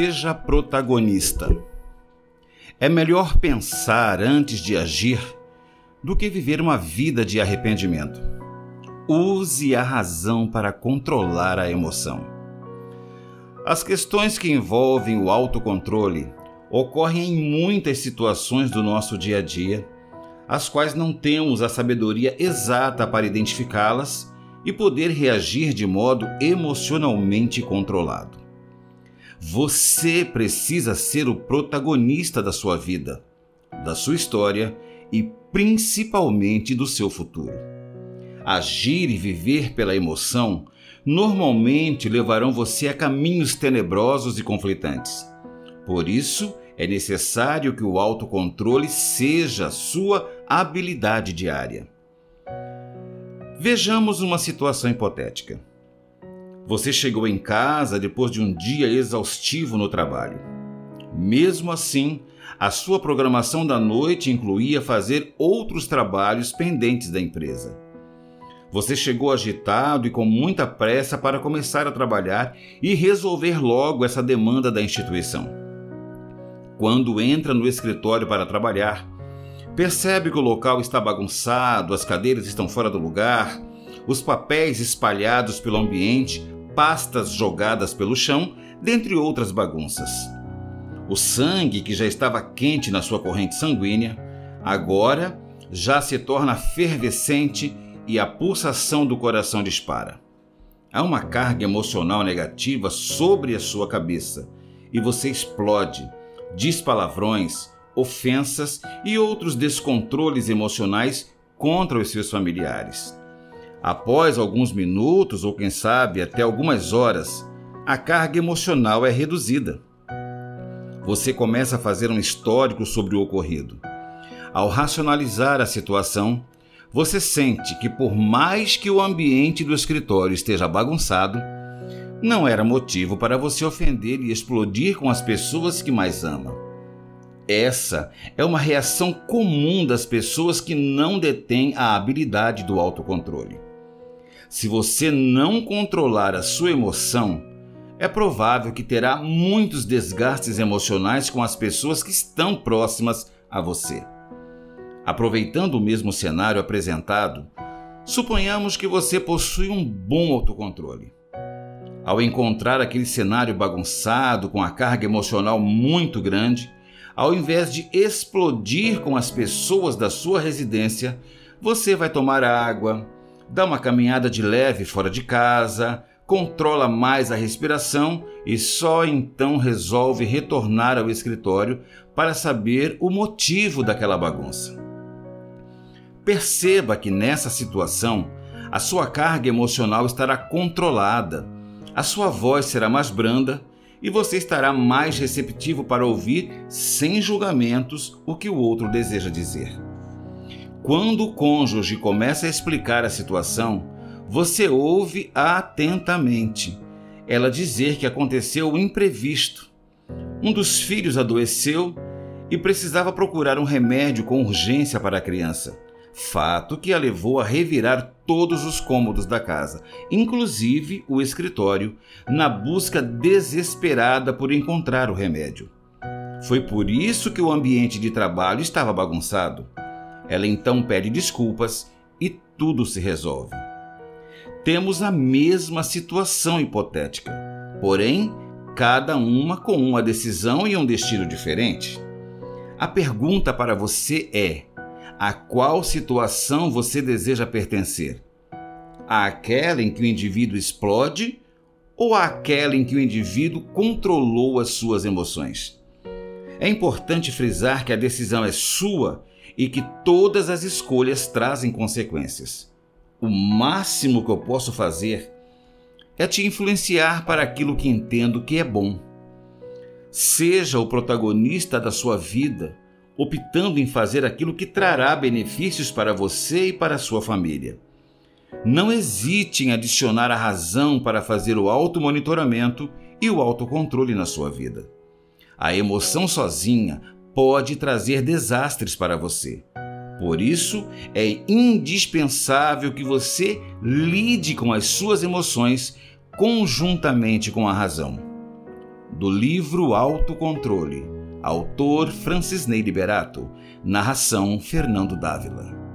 Seja protagonista. É melhor pensar antes de agir do que viver uma vida de arrependimento. Use a razão para controlar a emoção. As questões que envolvem o autocontrole ocorrem em muitas situações do nosso dia a dia, as quais não temos a sabedoria exata para identificá-las e poder reagir de modo emocionalmente controlado. Você precisa ser o protagonista da sua vida, da sua história e principalmente do seu futuro. Agir e viver pela emoção normalmente levarão você a caminhos tenebrosos e conflitantes. Por isso, é necessário que o autocontrole seja sua habilidade diária. Vejamos uma situação hipotética. Você chegou em casa depois de um dia exaustivo no trabalho. Mesmo assim, a sua programação da noite incluía fazer outros trabalhos pendentes da empresa. Você chegou agitado e com muita pressa para começar a trabalhar e resolver logo essa demanda da instituição. Quando entra no escritório para trabalhar, percebe que o local está bagunçado, as cadeiras estão fora do lugar, os papéis espalhados pelo ambiente pastas jogadas pelo chão, dentre outras bagunças. O sangue, que já estava quente na sua corrente sanguínea, agora já se torna fervescente e a pulsação do coração dispara. Há uma carga emocional negativa sobre a sua cabeça e você explode, diz palavrões, ofensas e outros descontroles emocionais contra os seus familiares. Após alguns minutos, ou quem sabe até algumas horas, a carga emocional é reduzida. Você começa a fazer um histórico sobre o ocorrido. Ao racionalizar a situação, você sente que, por mais que o ambiente do escritório esteja bagunçado, não era motivo para você ofender e explodir com as pessoas que mais ama. Essa é uma reação comum das pessoas que não detêm a habilidade do autocontrole. Se você não controlar a sua emoção, é provável que terá muitos desgastes emocionais com as pessoas que estão próximas a você. Aproveitando o mesmo cenário apresentado, suponhamos que você possui um bom autocontrole. Ao encontrar aquele cenário bagunçado, com a carga emocional muito grande, ao invés de explodir com as pessoas da sua residência, você vai tomar água, dá uma caminhada de leve fora de casa, controla mais a respiração e só então resolve retornar ao escritório para saber o motivo daquela bagunça. Perceba que nessa situação a sua carga emocional estará controlada, a sua voz será mais branda e você estará mais receptivo para ouvir sem julgamentos o que o outro deseja dizer. Quando o cônjuge começa a explicar a situação, você ouve atentamente ela dizer que aconteceu o imprevisto. Um dos filhos adoeceu e precisava procurar um remédio com urgência para a criança. Fato que a levou a revirar todos os cômodos da casa, inclusive o escritório, na busca desesperada por encontrar o remédio. Foi por isso que o ambiente de trabalho estava bagunçado. Ela então pede desculpas e tudo se resolve. Temos a mesma situação hipotética, porém, cada uma com uma decisão e um destino diferente. A pergunta para você é: a qual situação você deseja pertencer? Àquela em que o indivíduo explode ou àquela em que o indivíduo controlou as suas emoções? É importante frisar que a decisão é sua e que todas as escolhas trazem consequências. O máximo que eu posso fazer é te influenciar para aquilo que entendo que é bom. Seja o protagonista da sua vida, optando em fazer aquilo que trará benefícios para você e para a sua família. Não hesite em adicionar a razão para fazer o automonitoramento e o autocontrole na sua vida. A emoção sozinha pode trazer desastres para você. Por isso, é indispensável que você lide com as suas emoções conjuntamente com a razão. do livro Autocontrole, autor Francis Ney Liberato, narração Fernando Dávila.